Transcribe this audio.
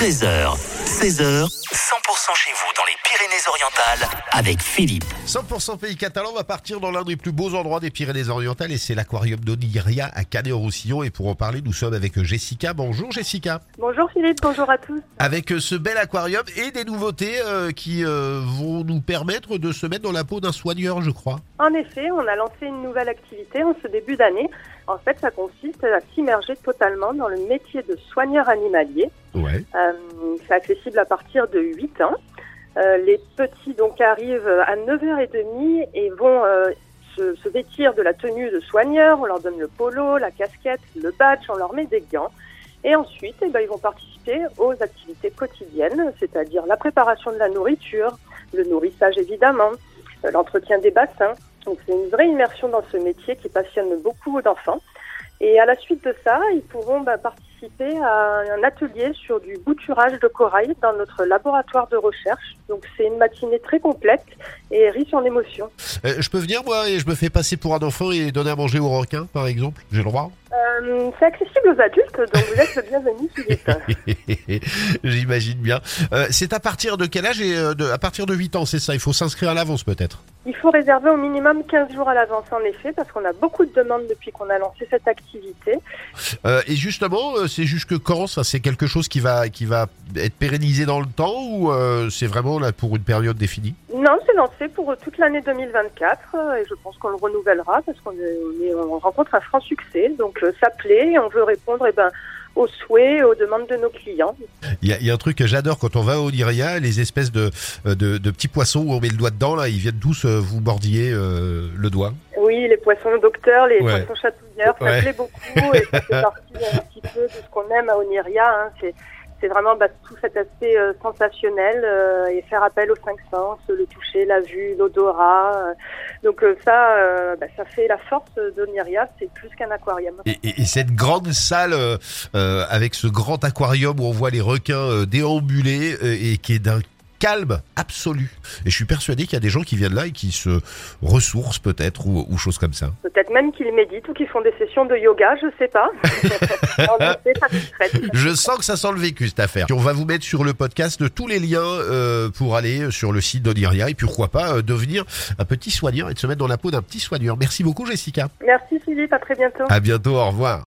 13h, 16h, 100% chez vous dans les Pyrénées-Orientales avec Philippe. 100% pays catalan va partir dans l'un des plus beaux endroits des Pyrénées-Orientales et c'est l'aquarium d'Oniria à Canet-en-Roussillon. Et pour en parler, nous sommes avec Jessica. Bonjour Jessica. Bonjour Philippe, bonjour à tous. Avec euh, ce bel aquarium et des nouveautés euh, qui euh, vont nous permettre de se mettre dans la peau d'un soigneur, je crois. En effet, on a lancé une nouvelle activité en ce début d'année. En fait, ça consiste à s'immerger totalement dans le métier de soigneur animalier. Ouais. Euh, c'est accessible à partir de 8 ans. Euh, les petits donc arrivent à 9h30 et vont euh, se, se vêtir de la tenue de soigneur. On leur donne le polo, la casquette, le badge, on leur met des gants. Et ensuite, eh ben, ils vont participer aux activités quotidiennes, c'est-à-dire la préparation de la nourriture, le nourrissage évidemment, euh, l'entretien des bassins. Donc c'est une vraie immersion dans ce métier qui passionne beaucoup d'enfants. Et à la suite de ça, ils pourront bah, participer à un atelier sur du bouturage de corail dans notre laboratoire de recherche. Donc c'est une matinée très complète et riche en émotions. Euh, je peux venir moi et je me fais passer pour un enfant et donner à manger aux requins, par exemple? J'ai le droit? Euh, c'est accessible aux adultes, donc vous êtes le bienvenu Philippe. J'imagine bien. Euh, c'est à partir de quel âge et euh, de, à partir de 8 ans, c'est ça? Il faut s'inscrire à l'avance peut-être? Il faut réserver au minimum 15 jours à l'avance en effet, parce qu'on a beaucoup de demandes depuis qu'on a lancé cette activité. Euh, et justement, c'est jusque quand ça? C'est quelque chose qui va qui va être pérennisé dans le temps ou c'est vraiment là pour une période définie? Non, c'est lancé pour toute l'année 2024 euh, et je pense qu'on le renouvellera parce qu'on est- on, rencontre un franc succès. Donc euh, ça plaît et on veut répondre eh ben, aux souhaits et aux demandes de nos clients. Il y, a, il y a un truc que j'adore quand on va au Niria, les espèces de, euh, de, de petits poissons où on met le doigt dedans là, ils viennent tous euh, vous mordiller euh, le doigt. Oui, les poissons docteurs, les Ouais. poissons chatouilleurs, ça Ouais. plaît beaucoup et ça fait partie un petit peu de ce qu'on aime à Oniria. Hein. C'est, c'est vraiment bah, tout cet aspect euh, sensationnel euh, et faire appel aux cinq sens, le toucher, la vue, l'odorat. euh. Donc ça, bah, ça fait la force d'Oniria, c'est plus qu'un aquarium. Et, et- et cette grande salle avec ce grand aquarium où on voit les requins déambuler et qui est d'un calme absolu. Et je suis persuadé qu'il y a des gens qui viennent là et qui se ressourcent peut-être ou, ou choses comme ça. Peut-être même qu'ils méditent ou qu'ils font des sessions de yoga, je sais pas. Je sens que ça sent le vécu cette affaire. Puis on va vous mettre sur le podcast tous les liens euh, pour aller sur le site d'Oniria et puis pourquoi pas euh, devenir un petit soigneur et de se mettre dans la peau d'un petit soigneur. Merci beaucoup Jessica. Merci Philippe, à très bientôt. À bientôt, au revoir.